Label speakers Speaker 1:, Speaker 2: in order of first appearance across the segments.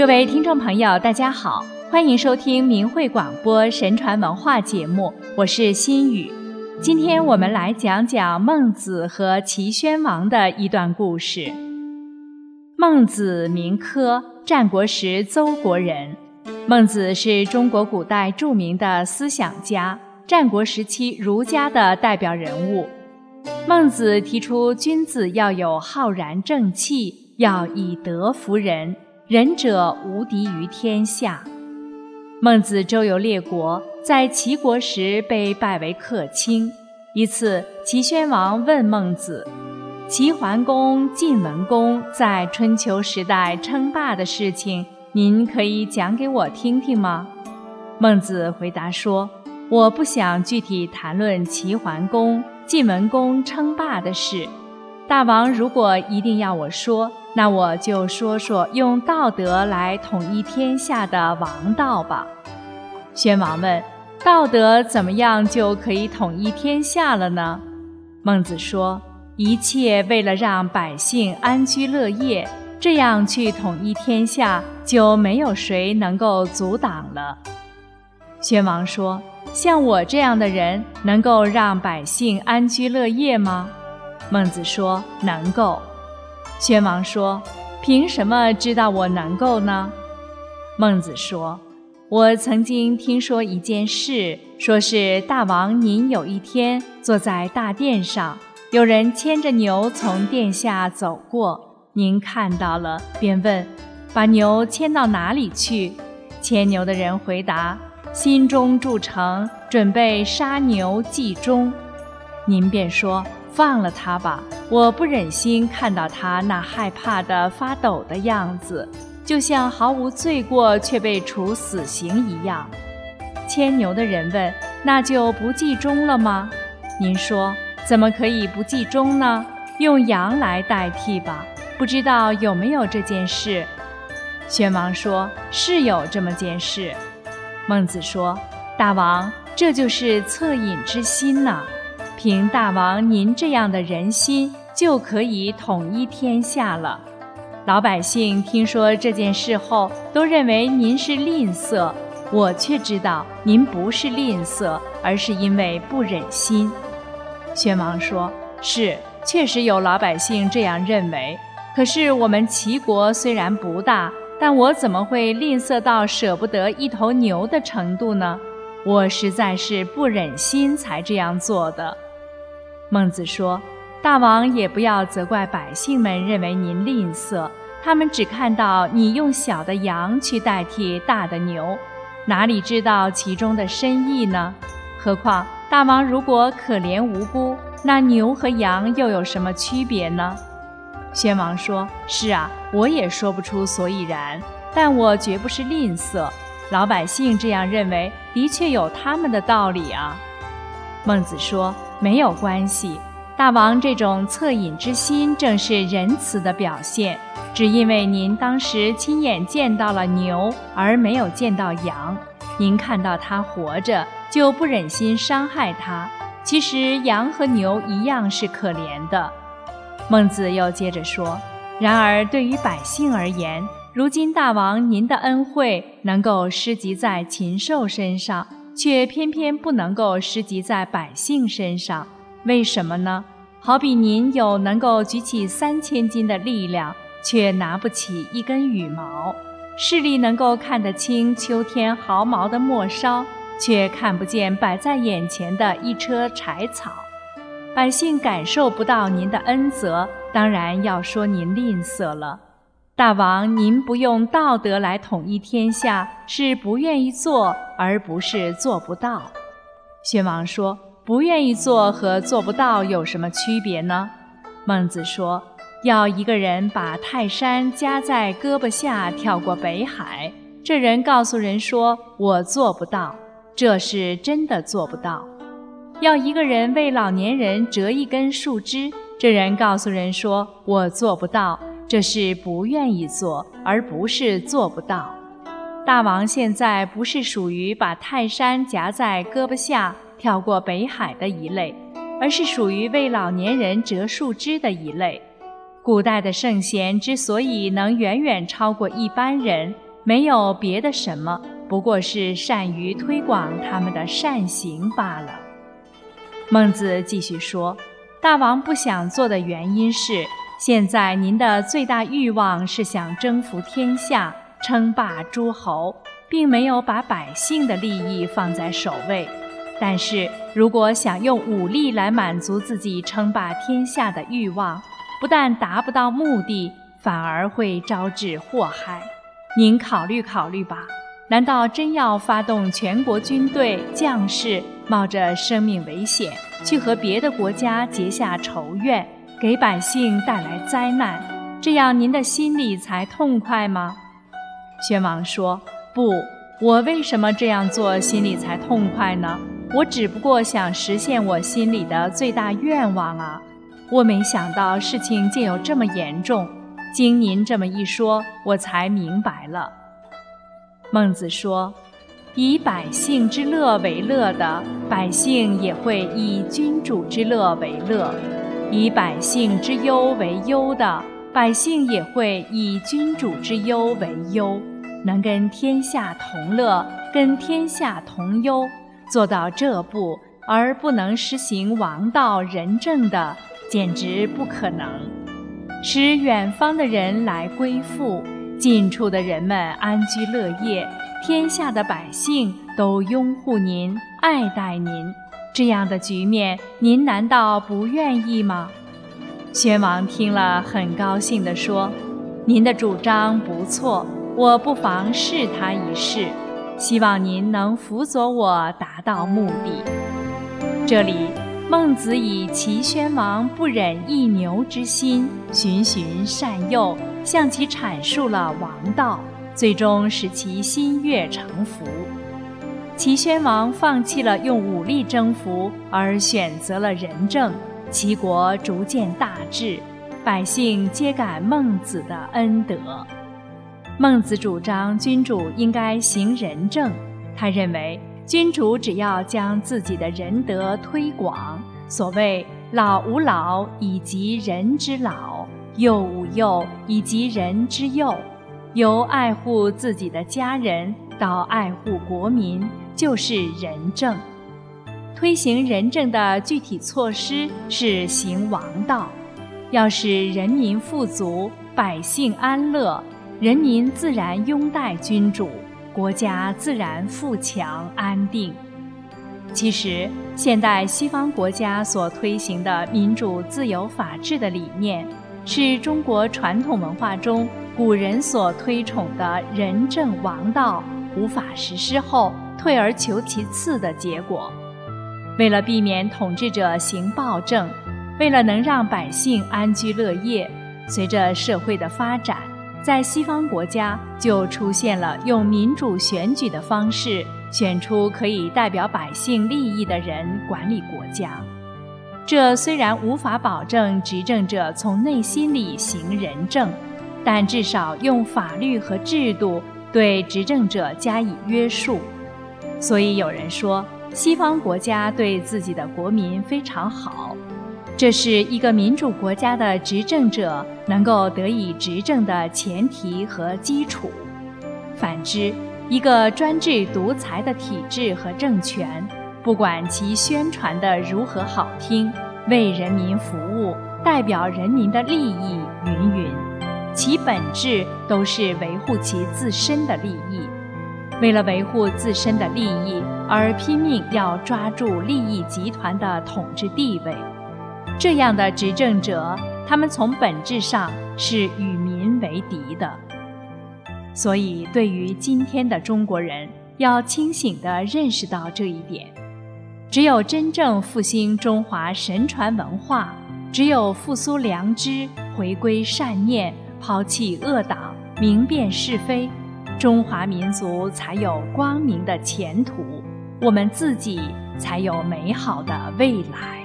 Speaker 1: 各位听众朋友，大家好，欢迎收听明慧广播神传文化节目，我是心雨。今天我们来讲讲孟子和齐宣王的一段故事。孟子名轲，战国时邹国人。孟子是中国古代著名的思想家，战国时期儒家的代表人物。孟子提出，君子要有浩然正气，要以德服人，仁者无敌于天下。孟子周游列国，在齐国时被拜为客卿。一次，齐宣王问孟子：“齐桓公、晋文公在春秋时代称霸的事情，您可以讲给我听听吗？”孟子回答说：“我不想具体谈论齐桓公。”晋文公称霸的事，大王如果一定要我说，那我就说说用道德来统一天下的王道吧。宣王问：“道德怎么样就可以统一天下了呢？”孟子说：“一切为了让百姓安居乐业，这样去统一天下，就没有谁能够阻挡了。”宣王说。像我这样的人，能够让百姓安居乐业吗？孟子说：“能够。”宣王说：“凭什么知道我能够呢？”孟子说：“我曾经听说一件事，说是大王您有一天坐在大殿上，有人牵着牛从殿下走过，您看到了，便问：把牛牵到哪里去？牵牛的人回答。心中筑城，准备杀牛祭钟，您便说放了他吧。我不忍心看到他那害怕的发抖的样子，就像毫无罪过却被处死刑一样。牵牛的人问：“那就不祭钟了吗？”您说：“怎么可以不祭钟呢？用羊来代替吧。”不知道有没有这件事？宣王说：“是有这么件事。”孟子说：“大王，这就是恻隐之心呐！凭大王您这样的人心，就可以统一天下了。老百姓听说这件事后，都认为您是吝啬，我却知道您不是吝啬，而是因为不忍心。”宣王说：“是，确实有老百姓这样认为。可是我们齐国虽然不大。”但我怎么会吝啬到舍不得一头牛的程度呢？我实在是不忍心才这样做的。孟子说：“大王也不要责怪百姓们认为您吝啬，他们只看到你用小的羊去代替大的牛，哪里知道其中的深意呢？何况大王如果可怜无辜，那牛和羊又有什么区别呢？”宣王说：“是啊，我也说不出所以然，但我绝不是吝啬。老百姓这样认为，的确有他们的道理啊。”孟子说：“没有关系，大王这种恻隐之心正是仁慈的表现。只因为您当时亲眼见到了牛，而没有见到羊，您看到它活着，就不忍心伤害它。其实羊和牛一样是可怜的。”孟子又接着说：“然而对于百姓而言，如今大王您的恩惠能够施及在禽兽身上，却偏偏不能够施及在百姓身上，为什么呢？好比您有能够举起三千斤的力量，却拿不起一根羽毛；视力能够看得清秋天毫毛的末梢，却看不见摆在眼前的一车柴草。”百姓感受不到您的恩泽，当然要说您吝啬了。大王，您不用道德来统一天下，是不愿意做，而不是做不到。宣王说：“不愿意做和做不到有什么区别呢？”孟子说：“要一个人把泰山夹在胳膊下跳过北海，这人告诉人说我做不到，这是真的做不到。”要一个人为老年人折一根树枝，这人告诉人说：“我做不到，这是不愿意做，而不是做不到。”大王现在不是属于把泰山夹在胳膊下跳过北海的一类，而是属于为老年人折树枝的一类。古代的圣贤之所以能远远超过一般人，没有别的什么，不过是善于推广他们的善行罢了。孟子继续说：“大王不想做的原因是，现在您的最大欲望是想征服天下，称霸诸侯，并没有把百姓的利益放在首位。但是如果想用武力来满足自己称霸天下的欲望，不但达不到目的，反而会招致祸害。您考虑考虑吧，难道真要发动全国军队将士，冒着生命危险去和别的国家结下仇怨，给百姓带来灾难，这样您的心里才痛快吗？宣王说：“不，我为什么这样做心里才痛快呢？我只不过想实现我心里的最大愿望啊。”我没想到事情竟有这么严重，经您这么一说，我才明白了。孟子说：“以百姓之乐为乐的，百姓也会以君主之乐为乐；以百姓之忧为忧的，百姓也会以君主之忧为忧。能跟天下同乐，跟天下同忧，做到这步而不能实行王道仁政的。”简直不可能，使远方的人来归附，近处的人们安居乐业，天下的百姓都拥护您、爱戴您，这样的局面，您难道不愿意吗？宣王听了，很高兴地说：“您的主张不错，我不妨试他一试，希望您能辅佐我达到目的。”这里。孟子以齐宣王不忍一牛之心，循循善诱，向其阐述了王道，最终使其心悦诚服。齐宣王放弃了用武力征服，而选择了仁政，齐国逐渐大治，百姓皆感孟子的恩德。孟子主张君主应该行仁政，他认为。君主只要将自己的仁德推广，所谓“老吾老以及人之老，幼吾幼以及人之幼”，由爱护自己的家人到爱护国民，就是仁政。推行仁政的具体措施是行王道，要使人民富足，百姓安乐，人民自然拥戴君主。国家自然富强安定。其实，现代西方国家所推行的民主、自由、法治的理念，是中国传统文化中古人所推崇的仁政王道无法实施后退而求其次的结果。为了避免统治者行暴政，为了能让百姓安居乐业，随着社会的发展。在西方国家，就出现了用民主选举的方式选出可以代表百姓利益的人管理国家。这虽然无法保证执政者从内心里行仁政，但至少用法律和制度对执政者加以约束。所以有人说，西方国家对自己的国民非常好。这是一个民主国家的执政者能够得以执政的前提和基础。反之，一个专制独裁的体制和政权，不管其宣传的如何好听，为人民服务，代表人民的利益，云云，其本质都是维护其自身的利益。为了维护自身的利益而拼命要抓住利益集团的统治地位。这样的执政者，他们从本质上是与民为敌的。所以，对于今天的中国人，要清醒地认识到这一点。只有真正复兴中华神传文化，只有复苏良知，回归善念，抛弃恶党，明辨是非，中华民族才有光明的前途，我们自己才有美好的未来。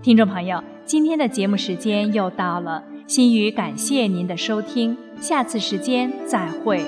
Speaker 1: 听众朋友，今天的节目时间又到了，心语感谢您的收听，下次时间再会。